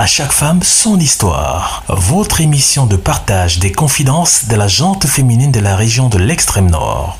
À chaque femme, son histoire. Votre émission de partage des confidences de la jante féminine de la région de l'extrême nord.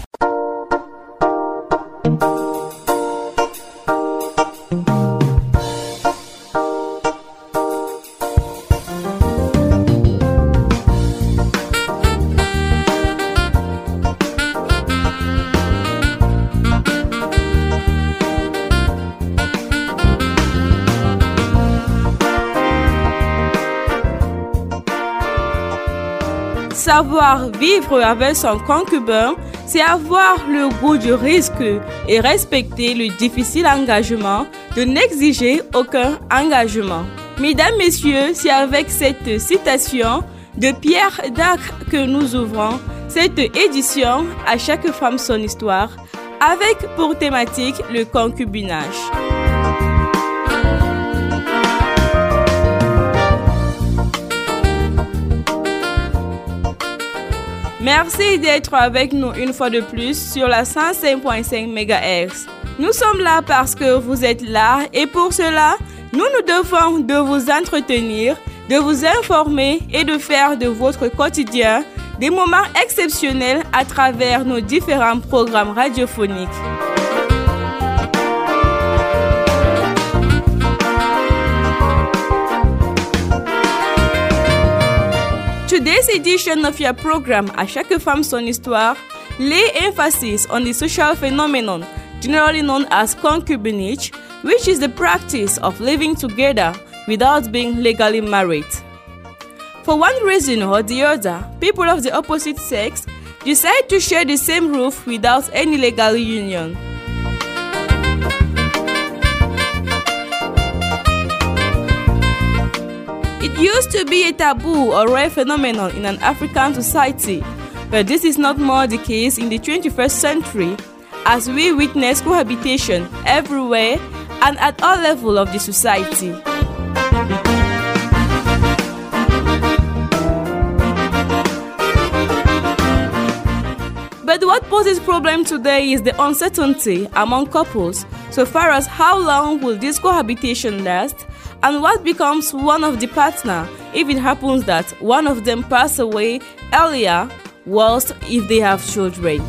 Savoir vivre avec son concubin, c'est avoir le goût du risque et respecter le difficile engagement de n'exiger aucun engagement. Mesdames, Messieurs, c'est avec cette citation de Pierre Dac que nous ouvrons cette édition à chaque femme son histoire avec pour thématique le concubinage. Merci d'être avec nous une fois de plus sur la 105.5 MHz. Nous sommes là parce que vous êtes là et pour cela, nous nous devons de vous entretenir, de vous informer et de faire de votre quotidien des moments exceptionnels à travers nos différents programmes radiophoniques. Today's edition of your program, A Chaque Femme Son Histoire, lay emphasis on the social phenomenon generally known as concubinage, which is the practice of living together without being legally married. For one reason or the other, people of the opposite sex decide to share the same roof without any legal union. Used to be a taboo or rare phenomenon in an African society, but this is not more the case in the 21st century as we witness cohabitation everywhere and at all levels of the society. But what poses problem today is the uncertainty among couples so far as how long will this cohabitation last and what becomes one of the partner if it happens that one of them pass away earlier whilst if they have children.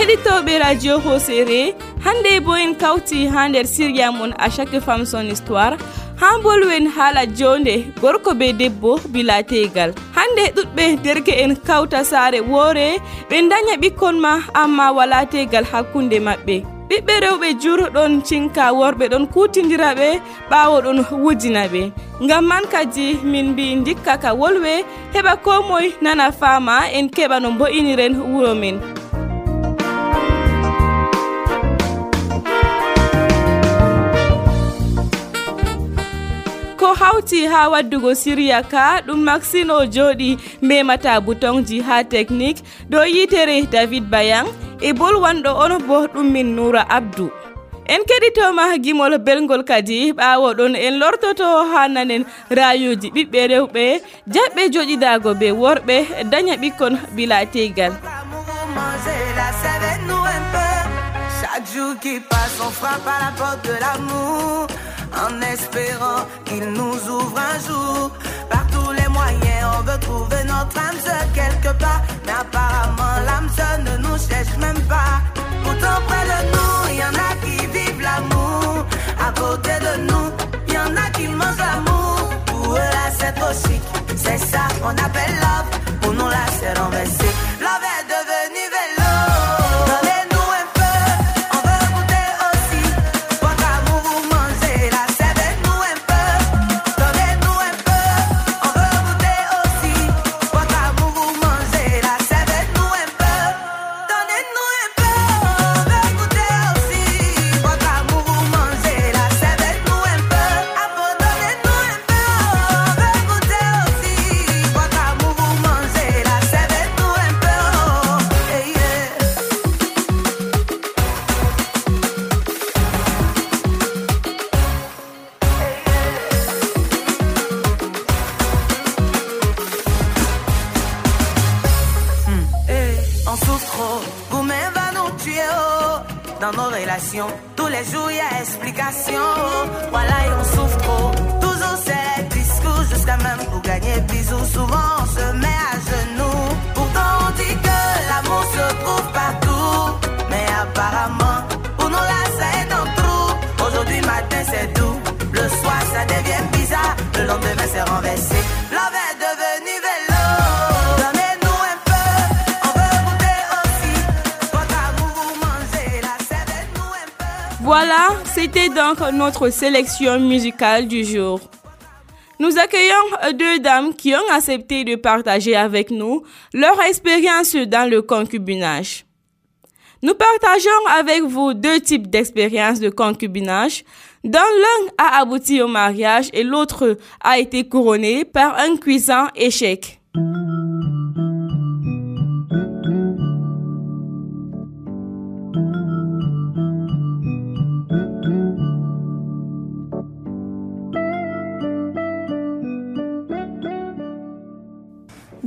heɗitoɓe radio hosere hande bo en kawti ha nder siriya mon à chaque femme son histoire ha bolwen haala jonde gorko be debbo bilategal hande ɗuɗɓe derke en kawta saare woore ɓe daña ɓikkon ma amma wala tegal hakkunde maɓɓe ɓiɓɓe rewɓe juroɗon cinka worɓe ɗon kutidira ɓe ɓawo ɗon wujina ɓe ngam man kadi min mbi dikka ka wolwe heɓa ko moye nana fama en keɓa no mbo'iniren wuro men hawti ha waddugo siriya ka ɗum maxine o jooɗi memata boutonji ha technique. Dow yitere david bayan e bolwanɗo on bo ɗum min noura abdou. En keɗitoma gimol belgol kadi ɓawo ɗon en lortoto ha nanen rayuji ɓiɓɓe rewɓe jaɓɓe joƴidago be worɓe daña ɓikkon bila tegal Chaque jour qui passe, on frappe à la porte de l'amour. En espérant qu'il nous ouvre un jour. Par tous les moyens, on veut trouver notre âme sœur quelque part, mais apparemment l'âme sœur ne nous cherche même pas. Pourtant près de nous, il y en a qui vivent l'amour. À côté de nous, il y en a qui mangent l'amour. Pour eux là c'est trop c'est ça qu'on appelle love. Pour nous là c'est renversé. Sélection musicale du jour. Nous accueillons deux dames qui ont accepté de partager avec nous leur expérience dans le concubinage. Nous partageons avec vous deux types d'expériences de concubinage, dont l'un a abouti au mariage et l'autre a été couronné par un cuisant échec.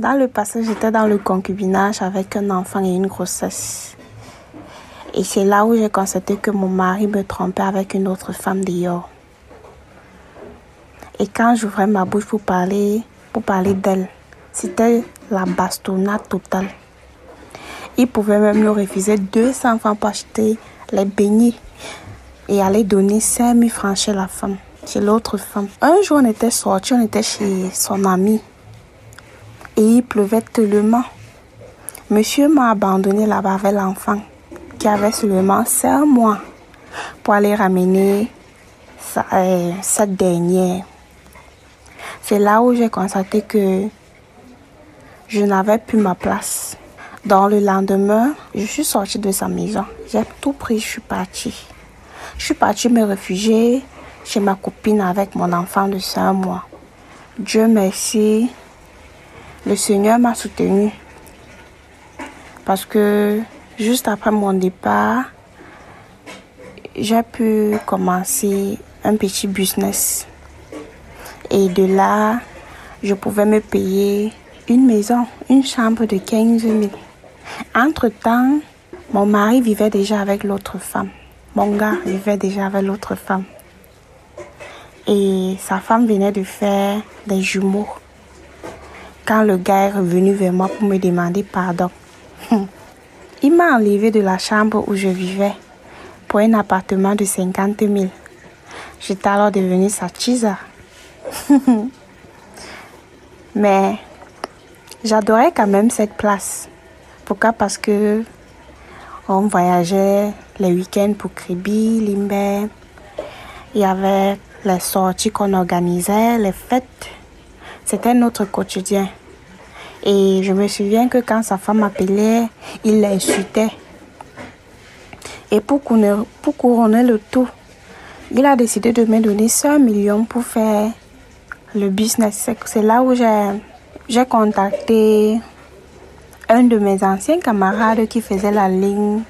Dans le passé, j'étais dans le concubinage avec un enfant et une grossesse. Et c'est là où j'ai constaté que mon mari me trompait avec une autre femme dehors. Et quand j'ouvrais ma bouche pour parler, pour parler d'elle, c'était la bastonnade totale. Il pouvait même nous refuser 200 francs pour acheter les beignets et aller donner 5000 francs chez la femme, chez l'autre femme. Un jour, on était sortis, on était chez son ami et il pleuvait tellement. Monsieur m'a abandonné là-bas avec l'enfant qui avait seulement 5 mois pour aller ramener sa- euh, cette dernière. C'est là où j'ai constaté que je n'avais plus ma place. Dans le lendemain, je suis sortie de sa maison. J'ai tout pris, je suis partie. Je suis partie me réfugier chez ma copine avec mon enfant de 5 mois. Dieu merci, le Seigneur m'a soutenu. Parce que juste après mon départ, j'ai pu commencer un petit business. Et de là, je pouvais me payer une maison, une chambre de 15 000. Entre-temps, mon mari vivait déjà avec l'autre femme. Mon gars vivait déjà avec l'autre femme. Et sa femme venait de faire des jumeaux quand le gars est revenu vers moi pour me demander pardon. Il m'a enlevé de la chambre où je vivais pour un appartement de 50 000. J'étais alors devenue sa chisa. Mais j'adorais quand même cette place. Pourquoi? Parce que on voyageait les week-ends pour Kribi, Limbe. Il y avait les sorties qu'on organisait, les fêtes. C'était notre quotidien. Et je me souviens que quand sa femme m'appelait, il l'insultait. Et pour couronner, le tout, il a décidé de me donner 5 millions pour faire le business. C'est- là où j'ai contacté un de mes anciens camarades qui faisait la ligne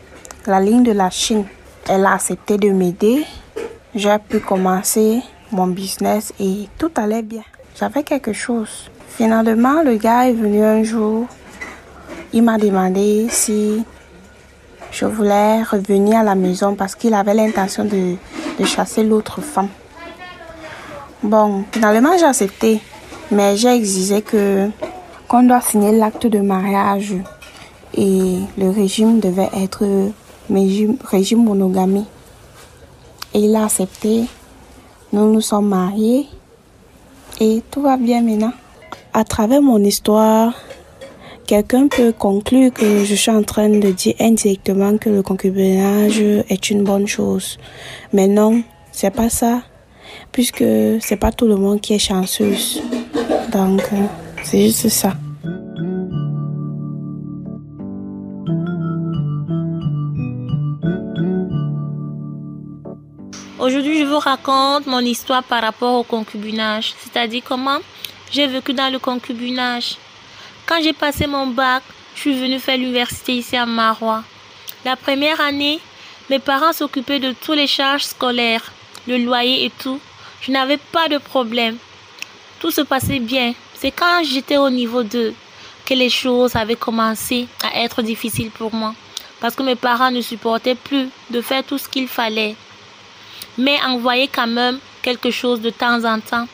de la Chine. Elle a accepté de m'aider. J'ai pu commencer mon business et tout allait bien. J'avais quelque chose. Finalement, le gars est venu un jour. Il m'a demandé si je voulais revenir à la maison parce qu'il avait l'intention de, de chasser l'autre femme. Bon, finalement, j'ai accepté. Mais j'ai exigé que qu'on doit signer l'acte de mariage et le régime devait être régime, monogamie. Et il a accepté. Nous nous sommes mariés et tout va bien maintenant. À travers mon histoire, quelqu'un peut conclure que je suis en train de dire indirectement que le concubinage est une bonne chose. Mais non, c'est pas ça. Puisque c'est pas tout le monde qui est chanceuse. Donc, euh, c'est juste ça. Aujourd'hui, je vous raconte mon histoire par rapport au concubinage, c'est-à-dire comment j'ai vécu dans le concubinage. Quand j'ai passé mon bac, je suis venue faire l'université ici à Marois. La première année, mes parents s'occupaient de toutes les charges scolaires, le loyer et tout. Je n'avais pas de problème. Tout se passait bien. C'est quand j'étais au niveau 2 que les choses avaient commencé à être difficiles pour moi. parce que mes parents ne supportaient plus de faire tout ce qu'il fallait, mais envoyaient quand même quelque chose de temps en temps.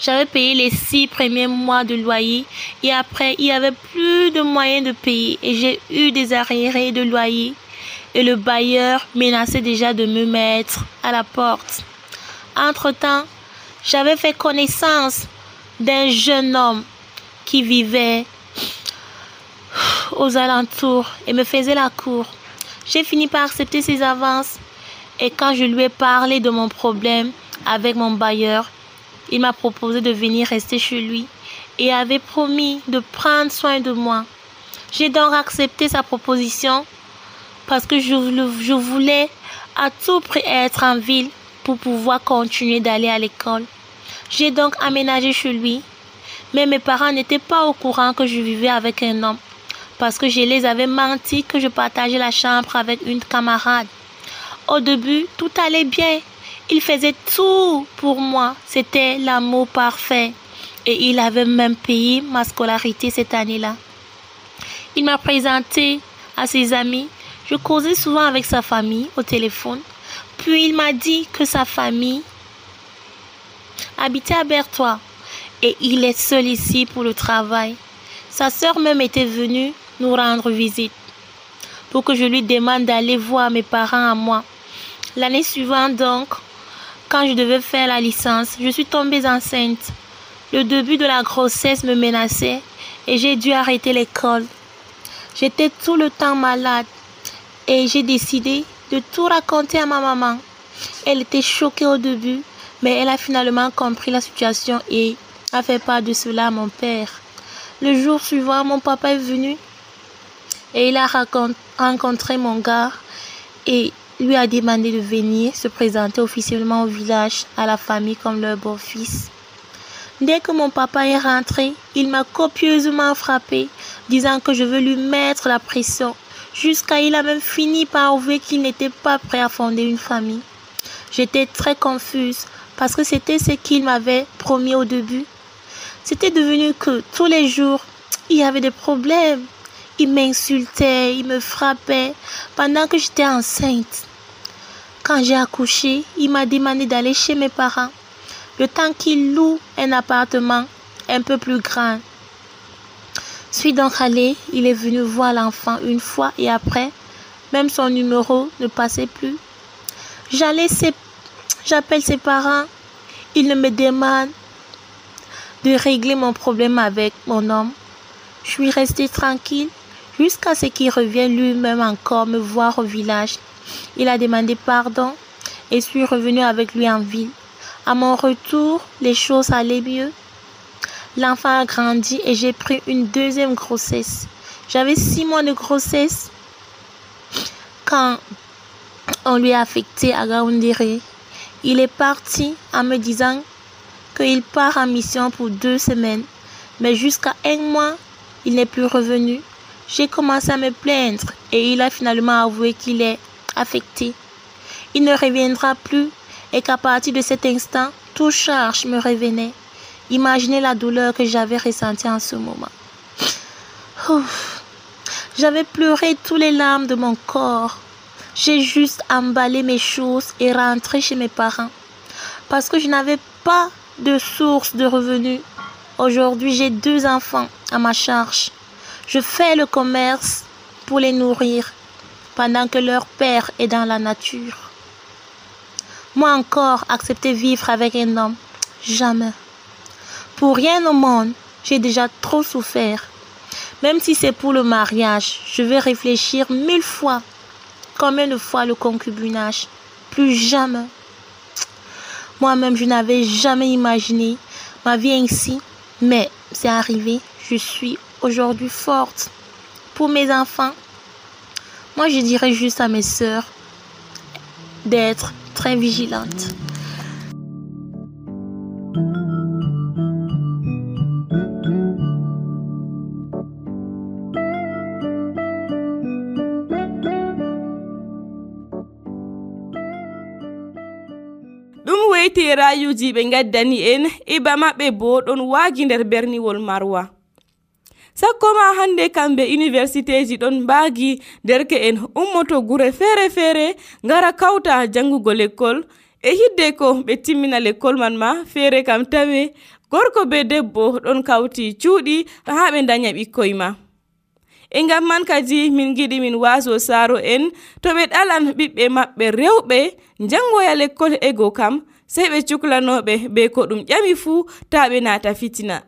J'avais payé les six premiers mois de loyer et après, il n'y avait plus de moyens de payer et j'ai eu des arriérés de loyer et le bailleur menaçait déjà de me mettre à la porte. Entre-temps, j'avais fait connaissance d'un jeune homme qui vivait aux alentours et me faisait la cour. J'ai fini par accepter ses avances et quand je lui ai parlé de mon problème avec mon bailleur, il m'a proposé de venir rester chez lui et avait promis de prendre soin de moi. J'ai donc accepté sa proposition parce que je, voulais à tout prix être en ville pour pouvoir continuer d'aller à l'école. J'ai donc aménagé chez lui, mais mes parents n'étaient pas au courant que je vivais avec un homme parce que je les avais menti que je partageais la chambre avec une camarade. Au début, tout allait bien. Il faisait tout pour moi. C'était l'amour parfait. Et il avait même payé ma scolarité cette année-là. Il m'a présenté à ses amis. Je causais souvent avec sa famille au téléphone. Puis il m'a dit que sa famille habitait à Bertois et il est seul ici pour le travail. Sa sœur même était venue nous rendre visite pour que je lui demande d'aller voir mes parents à moi. L'année suivante donc, quand je devais faire la licence, je suis tombée enceinte. Le début de la grossesse me menaçait et j'ai dû arrêter l'école. J'étais tout le temps malade et j'ai décidé de tout raconter à ma maman. Elle était choquée au début, mais elle a finalement compris la situation et a fait part de cela à mon père. Le jour suivant, mon papa est venu et il a rencontré mon gars et lui a demandé de venir se présenter officiellement au village à la famille comme leur beau-fils. Dès que mon papa est rentré, il m'a copieusement frappé, disant que je veux lui mettre la pression, jusqu'à il a même fini par avouer qu'il n'était pas prêt à fonder une famille. J'étais très confuse parce que c'était ce qu'il m'avait promis au début. C'était devenu que tous les jours, il y avait des problèmes. Il m'insultait, il me frappait pendant que j'étais enceinte. J'ai accouché, il m'a demandé d'aller chez mes parents, le temps qu'il loue un appartement un peu plus grand. Suis donc allé, il est venu voir l'enfant une fois et après, même son numéro ne passait plus. J'allais, j'appelle ses parents, ils me demandent de régler mon problème avec mon homme. Je suis restée tranquille jusqu'à ce qu'il revienne lui-même encore me voir au village. Il a demandé pardon et suis revenue avec lui en ville. À mon retour, les choses allaient mieux. L'enfant a grandi et j'ai pris une deuxième grossesse. J'avais six mois de grossesse quand on lui a affecté à Gaoundéré. Il est parti en me disant qu'il part en mission pour deux semaines, mais jusqu'à un mois, il n'est plus revenu. J'ai commencé à me plaindre et il a finalement avoué qu'il est affecté. Il ne reviendra plus et qu'à partir de cet instant, tout charge me revenait. Imaginez la douleur que j'avais ressentie en ce moment. J'avais pleuré toutes les larmes de mon corps. J'ai juste emballé mes choses et rentré chez mes parents parce que je n'avais pas de source de revenus. Aujourd'hui, j'ai deux enfants à ma charge. Je fais le commerce pour les nourrir pendant que leur père est dans la nature. Moi encore, accepter vivre avec un homme, jamais. Pour rien au monde, j'ai déjà trop souffert. Même si c'est pour le mariage, je vais réfléchir mille fois. Combien de fois le concubinage? Plus jamais. Moi-même, je n'avais jamais imaginé ma vie ainsi, mais c'est arrivé. Je suis aujourd'hui forte pour mes enfants. Moi, je dirais juste à mes sœurs d'être très vigilantes. ɗum weyti rayuji ɓe gaddani en iba maɓɓe bo ɗon waagi nder berniwol marwa sakkoma hande kamɓe université ji ɗon mbaagi derke'en ummoto gure feere feere ngara kawta jangugo l'école e hidde ko ɓe timmina l'école man ma feere kam tawe. Gorko be debbo ɗon kawti cuuɗi ha ɓe daña ɓikkoy ma. E ngam man kadi min giɗi min waaso saaro en to ɓe ɗalan ɓiɓɓe maɓɓe rewɓe jangoya l'école ego kam sey ɓe cuklanoɓe be ko ɗum ƴami fuu taa ɓe naata fitina.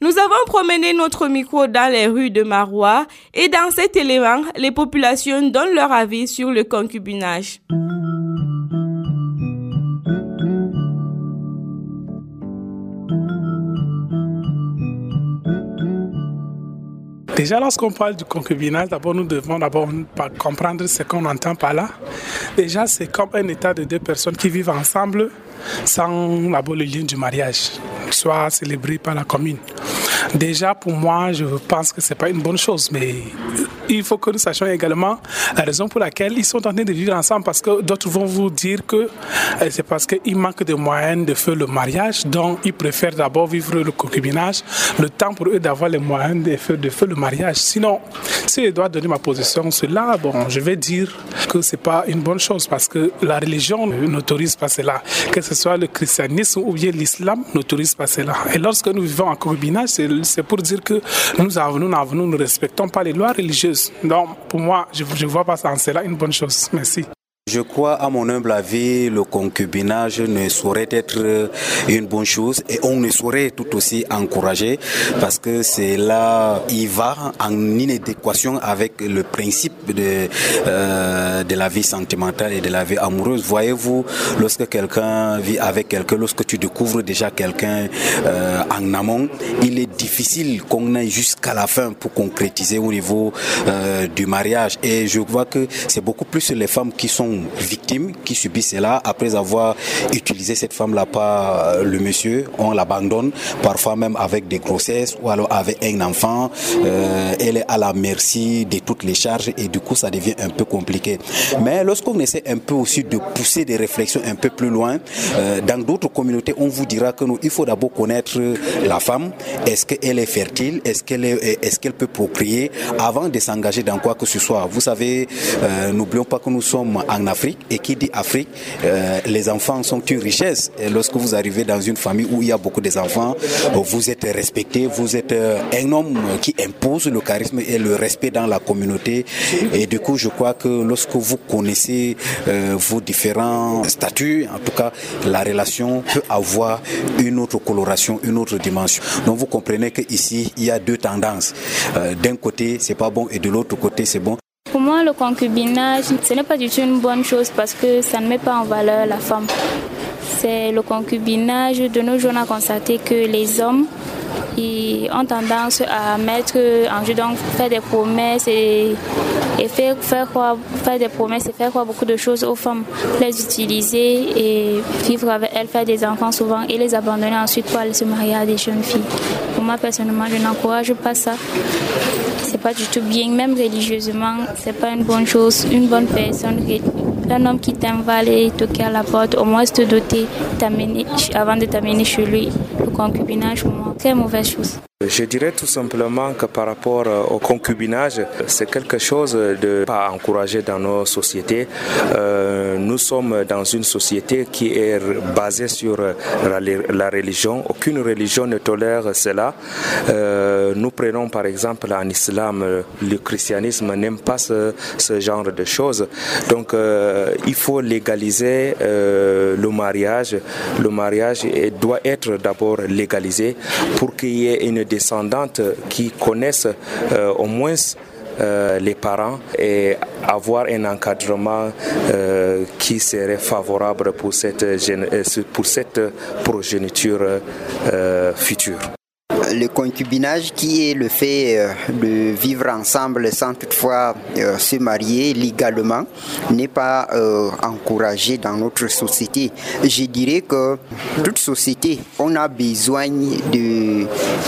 Nous avons promené notre micro dans les rues de Marois et dans cet élément, les populations donnent leur avis sur le concubinage. Déjà, lorsqu'on parle du concubinage, d'abord, nous devons d'abord comprendre ce qu'on entend par là. Déjà, c'est comme un état de deux personnes qui vivent ensemble sans d'abord le lien du mariage, soit célébré par la commune. Déjà, pour moi, je pense que ce n'est pas une bonne chose, mais il faut que nous sachions également la raison pour laquelle ils sont en train de vivre ensemble, parce que d'autres vont vous dire que euh, c'est parce qu'il manque de moyens de faire le mariage, donc ils préfèrent d'abord vivre le concubinage, le temps pour eux d'avoir les moyens de faire, de faire le mariage. Sinon, si je dois donner ma position cela, bon, je vais dire que ce n'est pas une bonne chose, parce que la religion n'autorise pas cela, que ce soit le christianisme ou bien l'islam n'autorise pas cela. Et lorsque nous vivons en concubinage, c'est c'est pour dire que nous, avons, nous, nous ne respectons pas les lois religieuses. Donc, pour moi, je ne vois pas ça en cela une bonne chose. Merci. Je crois, à mon humble avis, le concubinage ne saurait être une bonne chose et on ne saurait tout aussi encourager parce que c'est là, il va en inadéquation avec le principe de, euh, de la vie sentimentale et de la vie amoureuse. Voyez-vous, lorsque quelqu'un vit avec quelqu'un, lorsque tu découvres déjà quelqu'un euh, en amont, il est difficile qu'on aille jusqu'à la fin pour concrétiser au niveau euh, du mariage. Et je vois que c'est beaucoup plus les femmes qui sont victimes qui subissent cela après avoir utilisé cette femme-là par euh, le monsieur, on l'abandonne, parfois même avec des grossesses ou alors avec un enfant. Euh, elle est à la merci de toutes les charges et du coup ça devient un peu compliqué. Mais lorsqu'on essaie un peu aussi de pousser des réflexions un peu plus loin, euh, dans d'autres communautés, on vous dira que il faut d'abord connaître la femme. Est-ce qu'elle est fertile? Est-ce qu'elle est, est-ce qu'elle peut procréer? Avant de s'engager dans quoi que ce soit Vous savez, n'oublions pas que nous sommes en Afrique et qui dit Afrique, euh, les enfants sont une richesse. Lorsque vous arrivez dans une famille où il y a beaucoup d'enfants, vous êtes respecté, vous êtes euh, un homme qui impose le charisme et le respect dans la communauté. Et du coup, je crois que lorsque vous connaissez euh, vos différents statuts, en tout cas, la relation peut avoir une autre coloration, une autre dimension. Donc vous comprenez qu'ici, il y a deux tendances. D'un côté, c'est pas bon et de l'autre côté, c'est bon. Moi, le concubinage, ce n'est pas du tout une bonne chose parce que ça ne met pas en valeur la femme. C'est le concubinage. De nos jours, on a constaté que les hommes ils ont tendance à mettre en jeu, donc faire des promesses et, faire, faire, faire des promesses et faire croire beaucoup de choses aux femmes, les utiliser et vivre avec elles, faire des enfants souvent et les abandonner ensuite pour aller se marier à des jeunes filles. Pour moi, personnellement, je n'encourage pas ça c'est pas du tout bien, même religieusement, c'est pas une bonne chose. Une bonne personne, un homme qui t'aime va aller toquer à la porte, au moins te doter avant de t'amener chez lui. Le concubinage, pour moi, très mauvaise chose. Je dirais tout simplement que par rapport euh, au concubinage, c'est quelque chose de pas encouragé dans nos sociétés. Euh, nous sommes dans une société qui est basée sur la, religion. Aucune religion ne tolère cela. Euh, nous prenons par exemple en islam, le christianisme n'aime pas ce, genre de choses. Donc il faut légaliser le mariage. Le mariage doit être d'abord légalisé pour qu'il y ait une descendantes qui connaissent euh, au moins euh, les parents et avoir un encadrement euh, qui serait favorable pour cette, pour cette progéniture future le concubinage qui est le fait euh, de vivre ensemble sans toutefois euh, se marier légalement n'est pas euh, encouragé dans notre société. Je dirais que toute société, on a besoin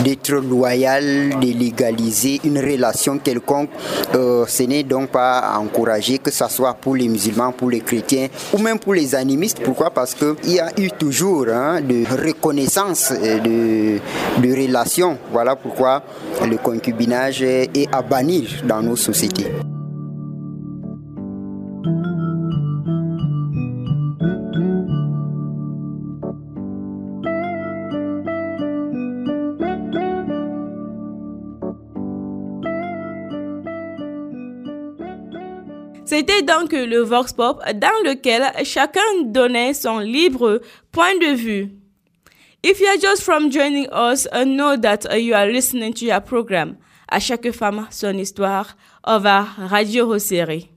d'être loyal, de légaliser une relation quelconque. ce n'est donc pas encouragé que ce soit pour les musulmans, pour les chrétiens ou même pour les animistes. Pourquoi? Parce qu'il y a eu toujours hein, de reconnaissance de, de relations Voilà pourquoi le concubinage est à bannir dans nos sociétés. C'était donc le Vox Pop dans lequel chacun donnait son libre point de vue. If you are just from joining us, uh, know that uh, you are listening to your program. À chaque femme son histoire over Radio Roseri.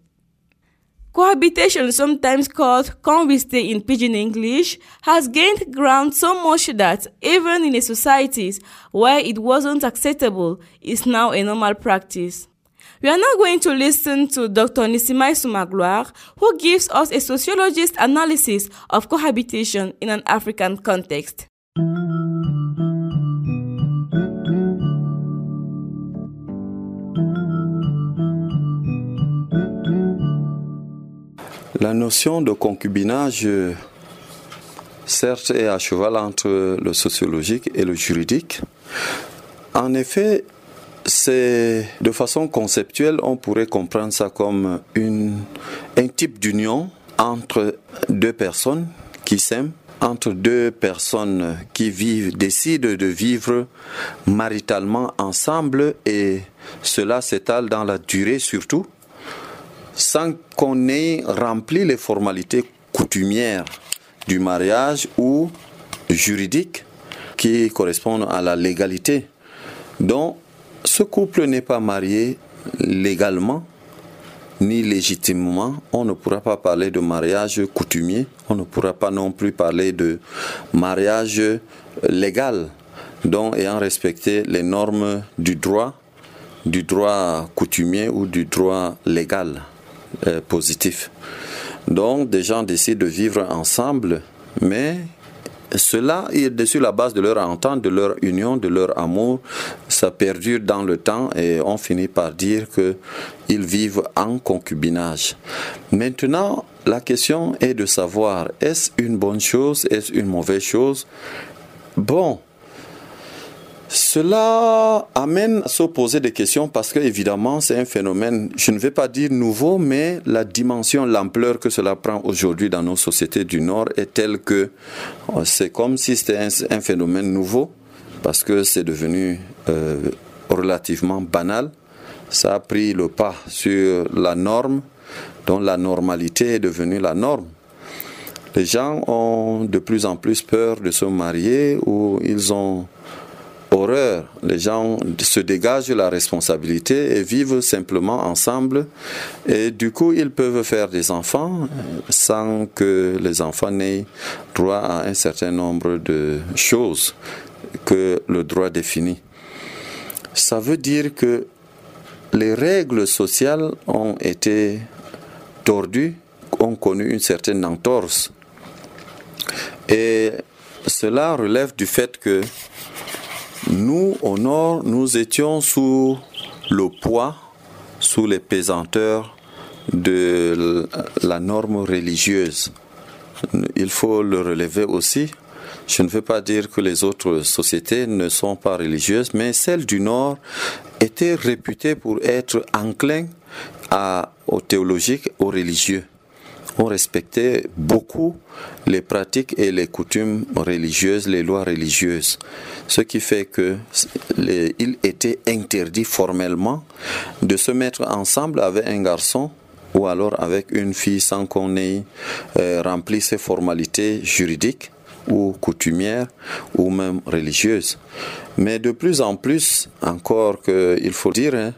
Cohabitation, sometimes called stay in Pidgin English, has gained ground so much that even in societies where it wasn't acceptable, is now a normal practice. We are now going to listen to Dr. Nisimai Sumagloire, who gives us a sociologist analysis of cohabitation in an African context. La notion de concubinage, certes, est à cheval entre le sociologique et le juridique. En effet, c'est de façon conceptuelle, on pourrait comprendre ça comme une, un type d'union entre deux personnes qui s'aiment, entre deux personnes qui vivent, décident de vivre maritalement ensemble et cela s'étale dans la durée surtout, sans qu'on ait rempli les formalités coutumières du mariage ou juridiques qui correspondent à la légalité. Donc, ce couple n'est pas marié légalement ni légitimement. On ne pourra pas parler de mariage coutumier. On ne pourra pas non plus parler de mariage légal, dont ayant respecté les normes du droit, du droit coutumier ou du droit légal euh, positif. Donc, des gens décident de vivre ensemble, mais cela est sur la base de leur entente, de leur union, de leur amour. Ça perdure dans le temps et on finit par dire qu'ils vivent en concubinage. Maintenant, la question est de savoir est-ce une bonne chose, est-ce une mauvaise chose? Bon, cela amène à se poser des questions parce que évidemment c'est un phénomène, je ne vais pas dire nouveau, mais la dimension, l'ampleur que cela prend aujourd'hui dans nos sociétés du Nord est telle que euh, c'est comme si c'était un, phénomène nouveau parce que c'est devenu euh, relativement banal. Ça a pris le pas sur la norme, dont la normalité est devenue la norme. Les gens ont de plus en plus peur de se marier ou ils ont horreur. Les gens se dégagent la responsabilité et vivent simplement ensemble. Et du coup, ils peuvent faire des enfants sans que les enfants n'aient droit à un certain nombre de choses que le droit définit. Ça veut dire que les règles sociales ont été tordues, ont connu une certaine entorse. Et cela relève du fait que nous, au nord, nous étions sous le poids, sous les pesanteurs de la norme religieuse. Il faut le relever aussi. Je ne veux pas dire que les autres sociétés ne sont pas religieuses, mais celle du Nord était réputée pour être enclin à, au théologique, aux religieux on respectait beaucoup les pratiques et les coutumes religieuses, les lois religieuses. Ce qui fait que il était interdit formellement de se mettre ensemble avec un garçon ou alors avec une fille sans qu'on ait euh, rempli ces formalités juridiques ou coutumières ou même religieuses. Mais de plus en plus, encore qu'il faut dire, hein,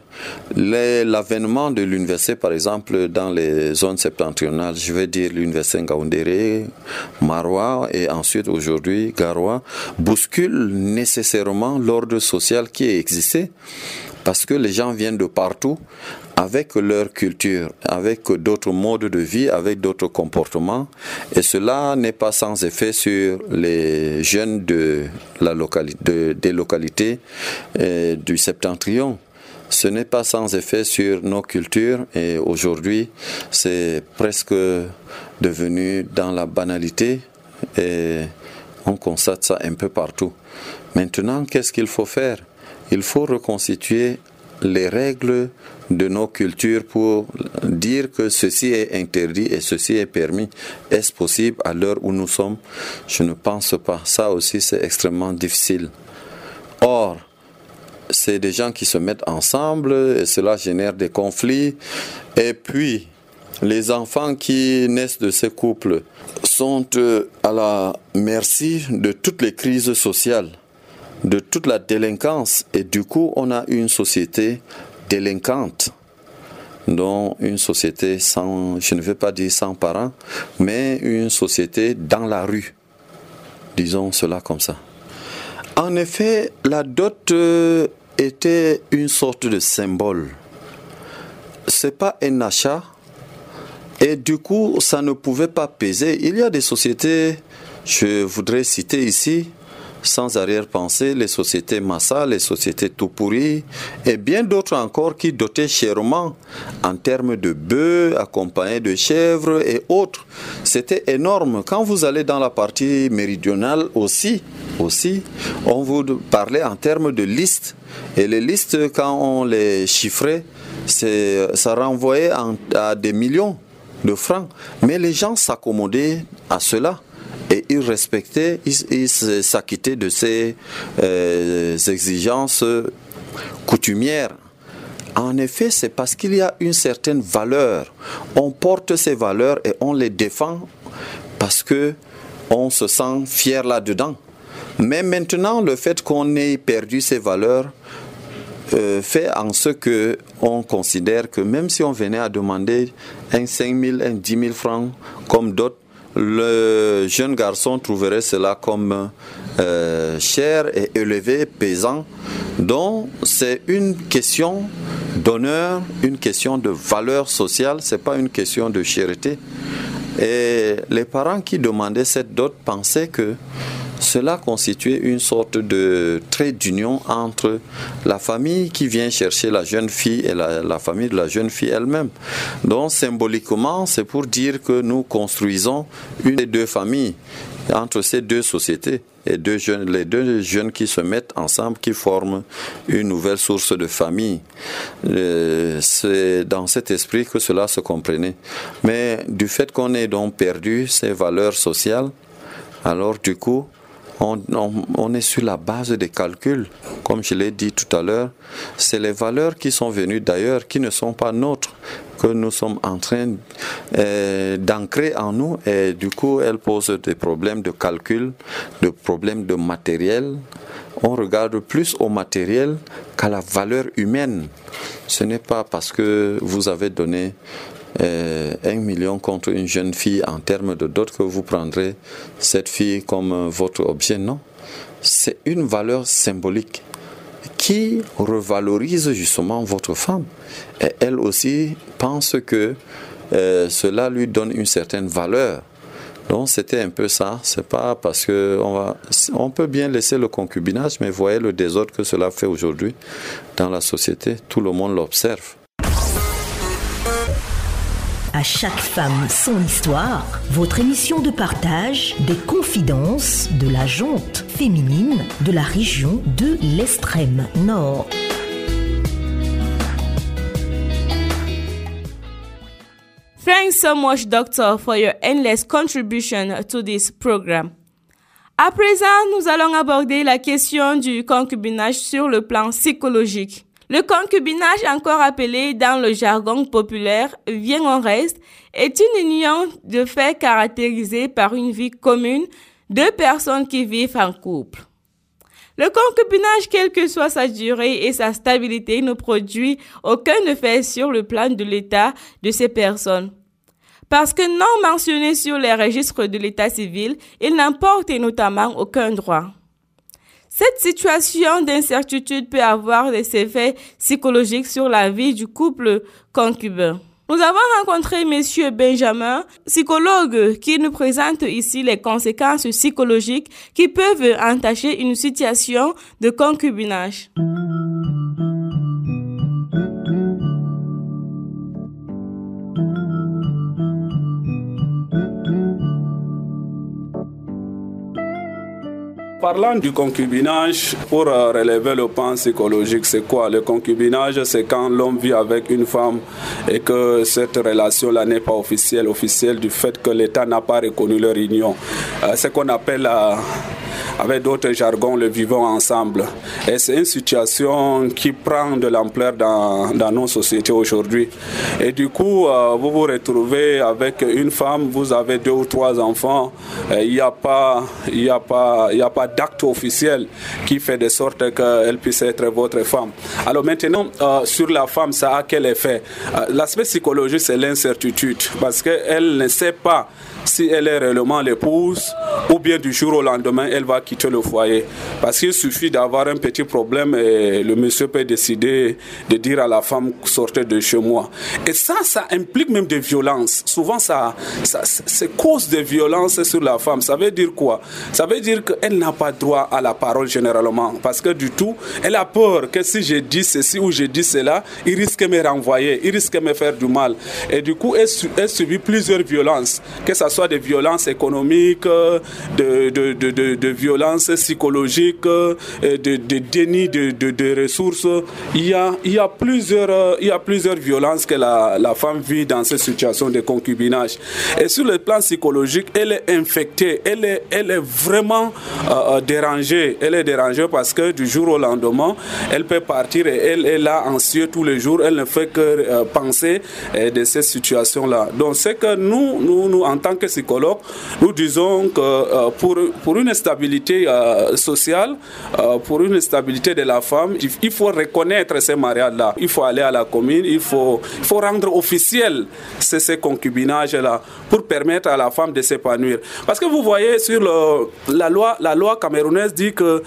l'avènement de l'université, par exemple, dans les zones septentrionales, je vais dire l'université Ngaoundéré, Marois et ensuite aujourd'hui Garoua, bouscule nécessairement l'ordre social qui existait parce que les gens viennent de partout avec leur culture, avec d'autres modes de vie, avec d'autres comportements. Et cela n'est pas sans effet sur les jeunes de la localité, des localités euh, du septentrion. Ce n'est pas sans effet sur nos cultures et aujourd'hui c'est presque devenu dans la banalité et On constate ça un peu partout. Maintenant, qu'est-ce qu'il faut faire? Il faut reconstituer les règles de nos cultures pour dire que ceci est interdit et ceci est permis. Est-ce possible à l'heure où nous sommes? Je ne pense pas. Ça aussi, c'est extrêmement difficile. Or, c'est des gens qui se mettent ensemble et cela génère des conflits. Et puis, les enfants qui naissent de ces couples sont euh, à la merci de toutes les crises sociales, de toute la délinquance. Et du coup, on a une société délinquante dont une société sans, je ne veux pas dire sans parents, mais une société dans la rue. Disons cela comme ça. En effet, la dot euh, était une sorte de symbole. C'est pas un achat et du coup, ça ne pouvait pas peser. Il y a des sociétés, je voudrais citer ici, sans arrière-pensée, les sociétés Massa, les sociétés Tupuri et bien d'autres encore qui dotaient chèrement en termes de bœufs accompagnés de chèvres et autres. C'était énorme. Quand vous allez dans la partie méridionale aussi, aussi, on vous parlait en termes de listes. Et les listes, quand on les chiffrait, ça renvoyait à des millions de francs. Mais les gens s'accommodaient à cela et ils respectaient, ils s'acquittaient de ces euh, exigences coutumières. En effet, c'est parce qu'il y a une certaine valeur. On porte ces valeurs et on les défend parce que on se sent fier là-dedans. Mais maintenant, le fait qu'on ait perdu ces valeurs euh, fait en ce que on considère que même si on venait à demander un 5 000, un 10 000 francs comme d'autres, le jeune garçon trouverait cela comme euh, cher et élevé, pesant. Donc c'est une question d'honneur, une question de valeur sociale, c'est pas une question de charité. Et les parents qui demandaient cette dot pensaient que cela constituait une sorte de trait d'union entre la famille qui vient chercher la jeune fille et la, famille de la jeune fille elle-même. Donc symboliquement, c'est pour dire que nous construisons une des deux familles entre ces deux sociétés et deux jeunes, les deux jeunes qui se mettent ensemble, qui forment une nouvelle source de famille. Euh, c'est dans cet esprit que cela se comprenait. Mais du fait qu'on ait donc perdu ces valeurs sociales, alors du coup, on, est sur la base des calculs. Comme je l'ai dit tout à l'heure, c'est les valeurs qui sont venues d'ailleurs, qui ne sont pas nôtres, que nous sommes en train euh, d'ancrer en nous et du coup elles posent des problèmes de calcul, des problèmes de matériel. On regarde plus au matériel qu'à la valeur humaine. Ce n'est pas parce que vous avez donné euh, un million contre une jeune fille en termes de dot que vous prendrez cette fille comme votre objet, non. C'est une valeur symbolique qui revalorise justement votre femme. Et elle aussi pense que euh, cela lui donne une certaine valeur. Donc c'était un peu ça. C'est pas parce que on va, on peut bien laisser le concubinage, mais voyez le désordre que cela fait aujourd'hui dans la société. Tout le monde l'observe. À chaque femme son histoire, votre émission de partage des confidences de la jonte féminine de la région de l'extrême nord. Thanks so much, Doctor, for your endless contribution to this program. À présent, nous allons aborder la question du concubinage sur le plan psychologique. Le concubinage, encore appelé dans le jargon populaire vient en reste, est une union de fait caractérisée par une vie commune de personnes qui vivent en couple. Le concubinage, quelle que soit sa durée et sa stabilité, ne produit aucun effet sur le plan de l'état de ces personnes. Parce que non mentionné sur les registres de l'état civil, il n'emporte notamment aucun droit. Cette situation d'incertitude peut avoir des effets psychologiques sur la vie du couple concubin. Nous avons rencontré Monsieur Benjamin, psychologue, qui nous présente ici les conséquences psychologiques qui peuvent entacher une situation de concubinage. Parlant du concubinage, pour euh, relever le plan psychologique, c'est quoi? Le concubinage, c'est quand l'homme vit avec une femme et que cette relation-là n'est pas officielle, officielle du fait que l'État n'a pas reconnu leur union. Euh, ce qu'on appelle avec d'autres jargons, le vivant ensemble. Et c'est une situation qui prend de l'ampleur dans, nos sociétés aujourd'hui. Et du coup, euh, vous vous retrouvez avec une femme, vous avez deux ou trois enfants, il n'y a pas, pas, pas d'acte officiel qui fait de sorte qu'elle puisse être votre femme. Alors maintenant, euh, sur la femme, ça a quel effet? Euh, L'aspect psychologique, c'est l'incertitude, parce qu'elle ne sait pas si elle est réellement l'épouse ou bien du jour au lendemain, elle va quitter le foyer. Parce qu'il suffit d'avoir un petit problème et le monsieur peut décider de dire à la femme sortez de chez moi. Et ça, ça implique même des violences. Souvent, ça, ça c'est cause de violences sur la femme. Ça veut dire quoi? Ça veut dire qu'elle n'a pas droit à la parole généralement. Parce que du tout, elle a peur que si je dis ceci ou je dis cela, il risque de me renvoyer, il risque de me faire du mal. Et du coup, elle, elle subit plusieurs violences. Que ça soit des violences économiques, de, de, de, de violences psychologiques, de, de déni de, ressources. Il y, a, il, y a plusieurs, il y a plusieurs violences que la, la femme vit dans ces situations de concubinage. Et sur le plan psychologique, elle est infectée, elle est, elle est vraiment euh, dérangée. Elle est dérangée parce que du jour au lendemain, elle peut partir et elle est là anxieuse tous les jours. Elle ne fait que euh, penser euh, de ces situations-là. Donc, c'est que nous, nous, nous, en tant que psychologues, nous disons que pour, pour une stabilité sociale, pour une stabilité de la femme, il faut reconnaître ces mariages-là. Il faut aller à la commune, il faut, il faut rendre officiel ces, ces concubinages-là pour permettre à la femme de s'épanouir. Parce que vous voyez, sur la, loi, la loi camerounaise dit que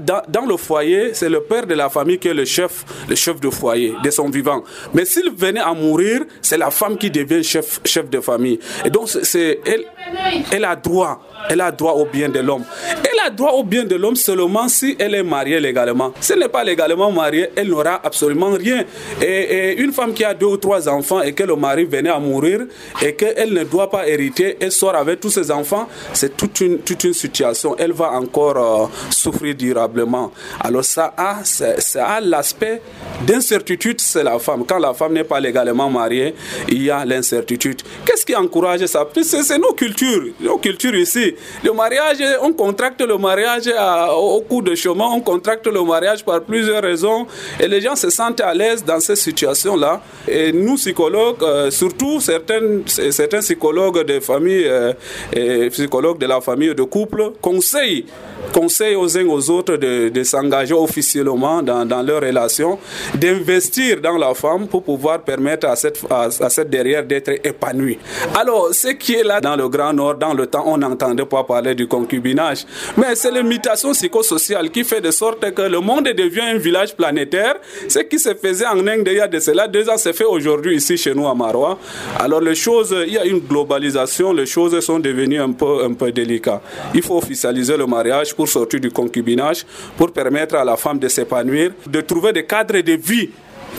dans, dans le foyer, c'est le père de la famille qui est le chef, le chef de foyer, de son vivant. Mais s'il venait à mourir, c'est la femme qui devient chef, chef de famille. Et donc, c'est, elle, a droit elle a droit au bien de l'homme. Elle a droit au bien de l'homme seulement si elle est mariée légalement. Si elle n'est pas légalement mariée, elle n'aura absolument rien. Et, une femme qui a deux ou trois enfants et que le mari venait à mourir et qu'elle ne doit pas hériter, elle sort avec tous ses enfants, c'est toute une, toute une situation. Elle va encore euh, souffrir durablement. Alors ça a, ça a l'aspect d'incertitude, c'est la femme. Quand la femme n'est pas légalement mariée, il y a l'incertitude. Qu'est-ce qui encourage ça? C'est nos cultures, nos cultures ici. Le mariage, on contracte le mariage au cours de chemin, on contracte le mariage par plusieurs raisons et les gens se sentent à l'aise dans ces situations-là. Et nous, psychologues, euh, surtout certains, certains psychologues de famille euh, et psychologues de la famille de couple, conseillent conseille aux uns aux autres de, s'engager officiellement dans, dans leur relation, d'investir dans la femme pour pouvoir permettre à cette, à, cette derrière d'être épanouie. Alors, ce qui est là dans le Grand Nord, dans le temps, on n'entendait pas parler du concubinage, mais c'est l'imitation psychosociale qui fait de sorte que le monde devient un village planétaire. Ce qui se faisait en Inde il y a deux ans se fait aujourd'hui ici chez nous à Marois. Alors les choses, il y a une globalisation, les choses sont devenues un peu, un peu délicates. Il faut officialiser le mariage pour sortir du concubinage, pour permettre à la femme de s'épanouir, de trouver des cadres de vie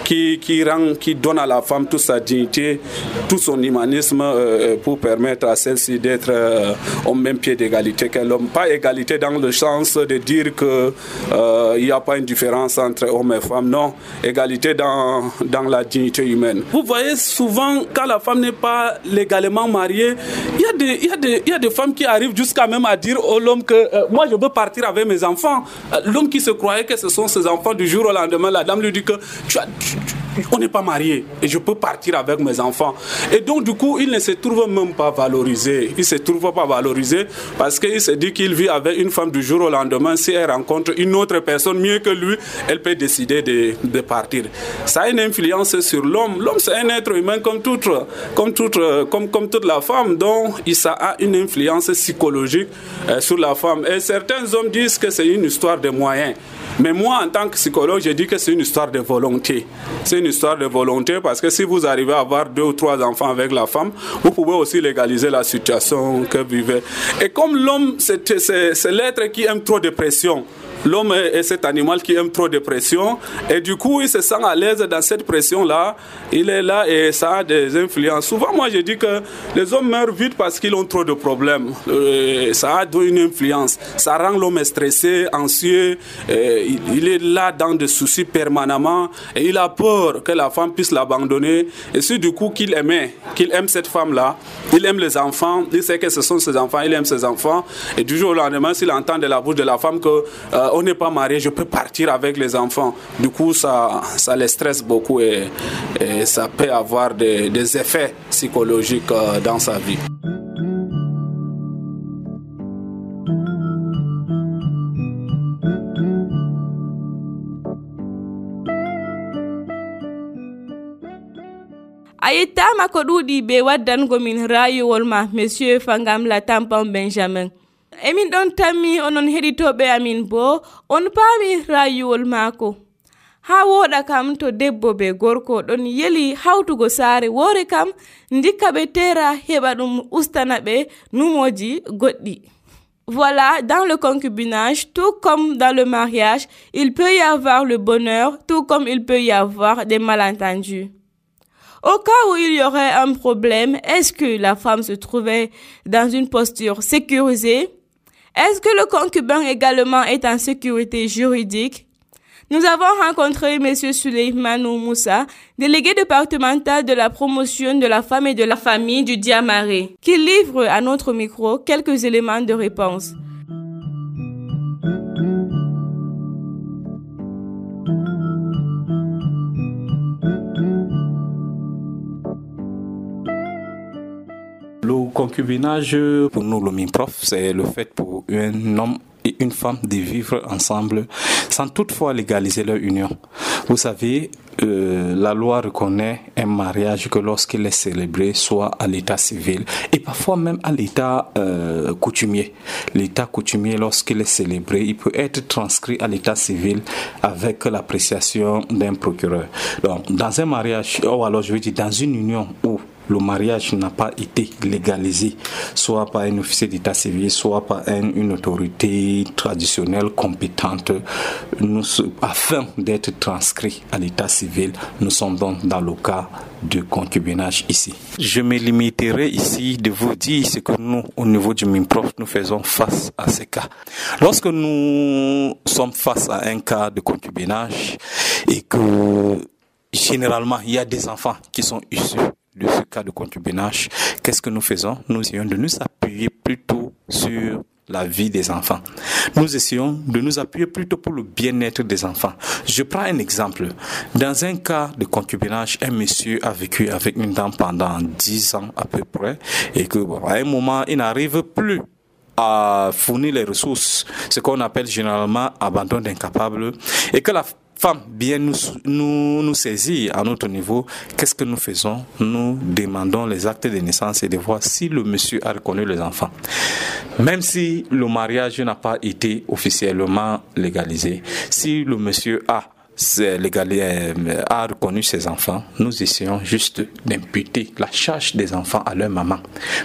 qui, qui, rend, qui donne à la femme toute sa dignité, tout son humanisme euh, pour permettre à celle-ci d'être euh, au même pied d'égalité que l'homme. Pas égalité dans le sens de dire qu'il euh, n'y a pas une différence entre hommes et femmes, non. Égalité dans, dans la dignité humaine. Vous voyez souvent, quand la femme n'est pas légalement mariée, il y, y, y a des femmes qui arrivent jusqu'à même à dire à l'homme que moi je veux partir avec mes enfants. L'homme qui se croyait que ce sont ses enfants du jour au lendemain, la dame lui dit que tu as, on n'est pas marié et je peux partir avec mes enfants. Et donc, du coup, il ne se trouve même pas valorisé. Il ne se trouve pas valorisé parce qu'il se dit qu'il vit avec une femme du jour au lendemain. Si elle rencontre une autre personne mieux que lui, elle peut décider de, de partir. Ça a une influence sur l'homme. L'homme, c'est un être humain comme toute, comme toute, comme, comme toute la femme. Donc, ça a une influence psychologique euh, sur la femme. Et certains hommes disent que c'est une histoire de moyens. Mais moi, en tant que psychologue, je dis que c'est une histoire de volonté. C'est une histoire de volonté parce que si vous arrivez à avoir deux ou trois enfants avec la femme, vous pouvez aussi légaliser la situation que vivez. Et comme l'homme, c'est l'être qui aime trop de pression, l'homme est cet animal qui aime trop de pression. Et du coup il se sent à l'aise dans cette pression là il est là et ça a des influences. Souvent moi je dis que les hommes meurent vite parce qu'ils ont trop de problèmes. Euh, ça a une influence. Ça rend l'homme stressé anxieux. Euh, il est là dans des soucis permanemment et il a peur que la femme puisse l'abandonner. Et si du coup qu'il aimait qu'il aime cette femme là il aime les enfants il sait que ce sont ses enfants il aime ses enfants. Et du jour au lendemain s'il entend de la bouche de la femme que euh, on n'est pas marié, je peux partir avec les enfants. Du coup, ça, ça les stresse beaucoup et, ça peut avoir des, effets psychologiques euh, dans sa vie. monsieur fangam la benjamin emin ɗon on to be gorko yeli numoji Voilà, dans le concubinage, tout comme dans le mariage, il peut y avoir le bonheur, tout comme il peut y avoir des malentendus. Au cas où il y aurait un problème, est-ce que la femme se trouvait dans une posture sécurisée? Est-ce que le concubin également est en sécurité juridique? Nous avons rencontré M. Suleimanou Moussa, délégué départemental de la promotion de la femme et de la famille du Diamaré, qui livre à notre micro quelques éléments de réponse. Concubinage, pour nous, le MIMPROF, c'est le fait pour un homme et une femme de vivre ensemble sans toutefois légaliser leur union. Vous savez, euh, la loi reconnaît un mariage que lorsqu'il est célébré, soit à l'état civil et parfois même à l'état euh, coutumier. L'état coutumier, lorsqu'il est célébré, il peut être transcrit à l'état civil avec l'appréciation d'un procureur. Donc, dans un mariage, ou alors je veux dire dans une union où le mariage n'a pas été légalisé, soit par un officier d'état civil, soit par une autorité traditionnelle compétente, nous, afin d'être transcrit à l'état civil, nous sommes donc dans le cas de concubinage ici. Je me limiterai ici de vous dire ce que nous, au niveau du MIMPROF, nous faisons face à ces cas. Lorsque nous sommes face à un cas de concubinage et que généralement il y a des enfants qui sont issus de ce cas de concubinage, qu'est-ce que nous faisons? Nous essayons de nous appuyer plutôt sur la vie des enfants. Nous essayons de nous appuyer plutôt pour le bien-être des enfants. Je prends un exemple. Dans un cas de concubinage, un monsieur a vécu avec une dame pendant 10 ans à peu près et que à un moment, il n'arrive plus à fournir les ressources, ce qu'on appelle généralement abandon d'incapable, et que la femme bien nous, nous, nous saisit à notre niveau, qu'est-ce que nous faisons? Nous demandons les actes de naissance et de voir si le monsieur a reconnu les enfants. Même si le mariage n'a pas été officiellement légalisé, si le monsieur a euh, a reconnu ses enfants, nous essayons juste d'imputer la charge des enfants à leur maman,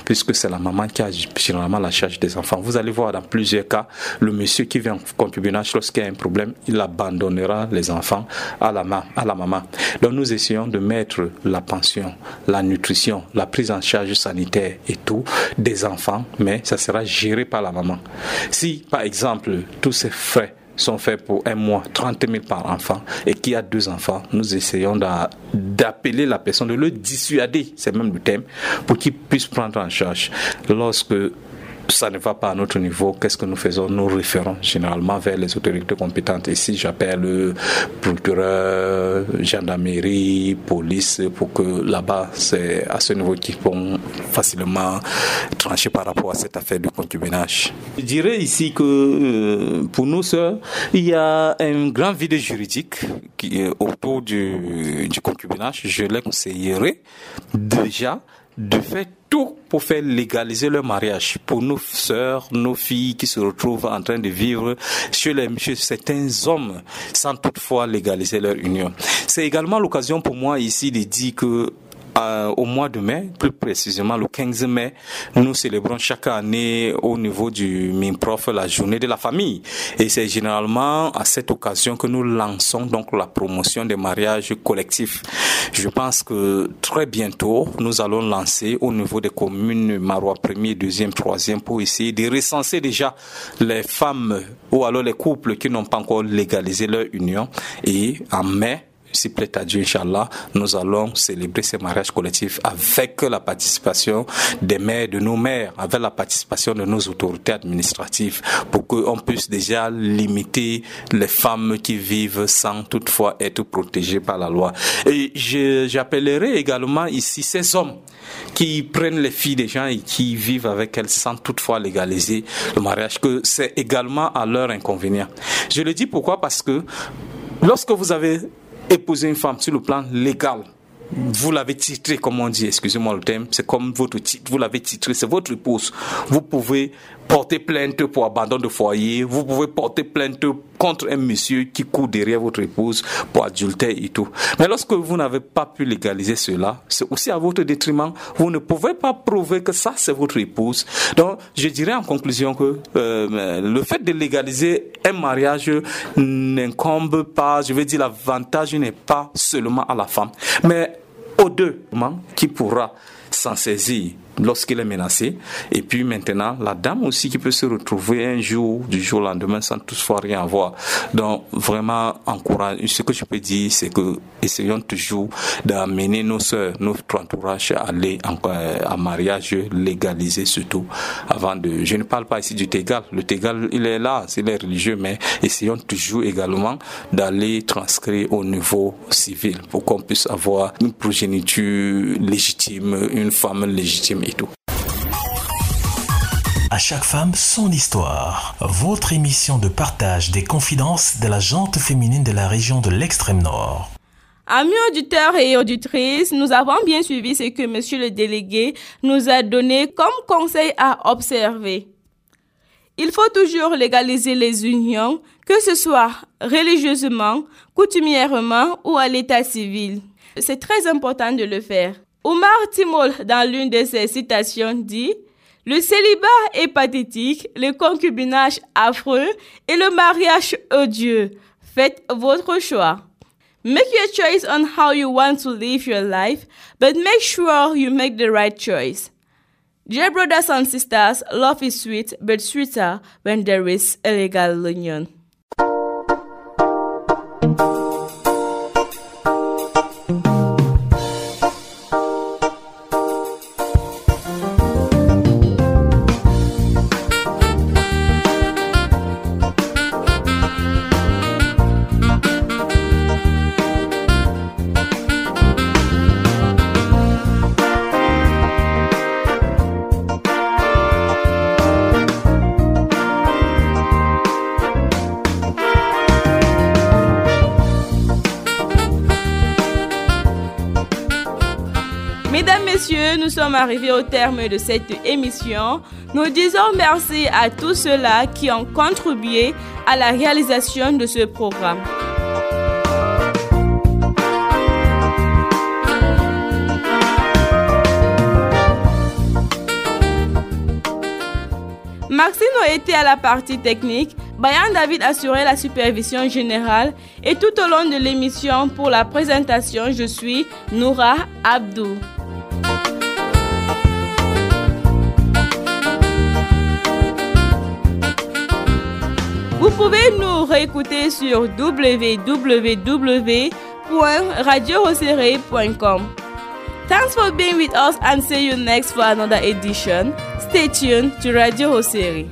puisque c'est la maman qui a généralement la charge des enfants. Vous allez voir dans plusieurs cas, le monsieur qui vient en concubinage, lorsqu'il y a un problème, il abandonnera les enfants à la, à la maman. Donc nous essayons de mettre la pension, la nutrition, la prise en charge sanitaire et tout des enfants, mais ça sera géré par la maman. Si, par exemple, tous ces frais sont faits pour un mois, 30 000 par enfant, et qui a deux enfants, nous essayons d'appeler la personne, de le dissuader, c'est même le thème, pour qu'il puisse prendre en charge. Lorsque ça ne va pas à notre niveau, qu'est-ce que nous faisons? Nous référons généralement vers les autorités compétentes. Ici, j'appelle le procureur, gendarmerie, police, pour que là-bas, c'est à ce niveau qu'ils vont facilement trancher par rapport à cette affaire de concubinage. Je dirais ici que euh, pour nous, il y a un grand vide juridique autour du, du concubinage. Je les conseillerais déjà de faire tout pour faire légaliser leur mariage pour nos sœurs, nos filles qui se retrouvent en train de vivre chez, les, chez certains hommes sans toutefois légaliser leur union. C'est également l'occasion pour moi ici de dire que euh, au mois de mai, plus précisément le 15 mai, nous célébrons chaque année au niveau du MINPROF la journée de la famille. Et c'est généralement à cette occasion que nous lançons donc la promotion des mariages collectifs. Je pense que très bientôt, nous allons lancer au niveau des communes Marois 1er, 2e, 3e pour essayer de recenser déjà les femmes ou alors les couples qui n'ont pas encore légalisé leur union. Et en mai, si plaît à Dieu, Inch'Allah, nous allons célébrer ces mariages collectifs avec la participation des maires, de nos maires, avec la participation de nos autorités administratives, pour qu'on puisse déjà limiter les femmes qui vivent sans toutefois être protégées par la loi. Et j'appellerai également ici ces hommes qui prennent les filles des gens et qui vivent avec elles sans toutefois légaliser le mariage, que c'est également à leur inconvénient. Je le dis pourquoi? Parce que lorsque vous avez épouser une femme sur le plan légal, vous l'avez titré, comme on dit, excusez-moi le thème, c'est comme votre titre, vous l'avez titré, c'est votre épouse. Vous pouvez porter plainte pour abandon de foyer, vous pouvez porter plainte contre un monsieur qui court derrière votre épouse pour adultère et tout. Mais lorsque vous n'avez pas pu légaliser cela, c'est aussi à votre détriment. Vous ne pouvez pas prouver que ça, c'est votre épouse. Donc, je dirais en conclusion que euh, le fait de légaliser un mariage n'incombe pas, je veux dire, l'avantage n'est pas seulement à la femme, mais aux deux qui pourra s'en saisir lorsqu'il est menacé. Et puis maintenant, la dame aussi qui peut se retrouver un jour, du jour au lendemain, sans toutefois rien avoir. Donc, vraiment, encourage. Ce que je peux dire, c'est que essayons toujours d'amener nos soeurs, notre entourage à aller en, euh, mariage légalisé surtout avant de. Je ne parle pas ici du Tégal. Le Tégal, il est là, c'est les religieux, mais essayons toujours également d'aller transcrire au niveau civil pour qu'on puisse avoir une progéniture légitime, une femme légitime à chaque femme son histoire. Votre émission de partage des confidences de la jante féminine de la région de l'extrême nord. Amis auditeurs et auditrices, nous avons bien suivi ce que monsieur le délégué nous a donné comme conseil à observer. Il faut toujours légaliser les unions, que ce soit religieusement, coutumièrement ou à l'état civil. C'est très important de le faire. Omar Timol, dans l'une de ses citations, dit Le célibat est pathétique, le concubinage affreux et le mariage odieux. Faites votre choix. Make your choice on how you want to live your life, but make sure you make the right choice. Dear brothers and sisters, love is sweet, but sweeter when there is a legal union. Sommes arrivés au terme de cette émission. Nous disons merci à tous ceux-là qui ont contribué à la réalisation de ce programme. A été à la partie technique, Bayan David assurait la supervision générale et tout au long de l'émission pour la présentation, je suis Noura Abdou. Pouvez nous réécouter sur www.radioreserré.com. Thanks for being with us and see you next for another edition. Stay tuned to Radio Hoseri.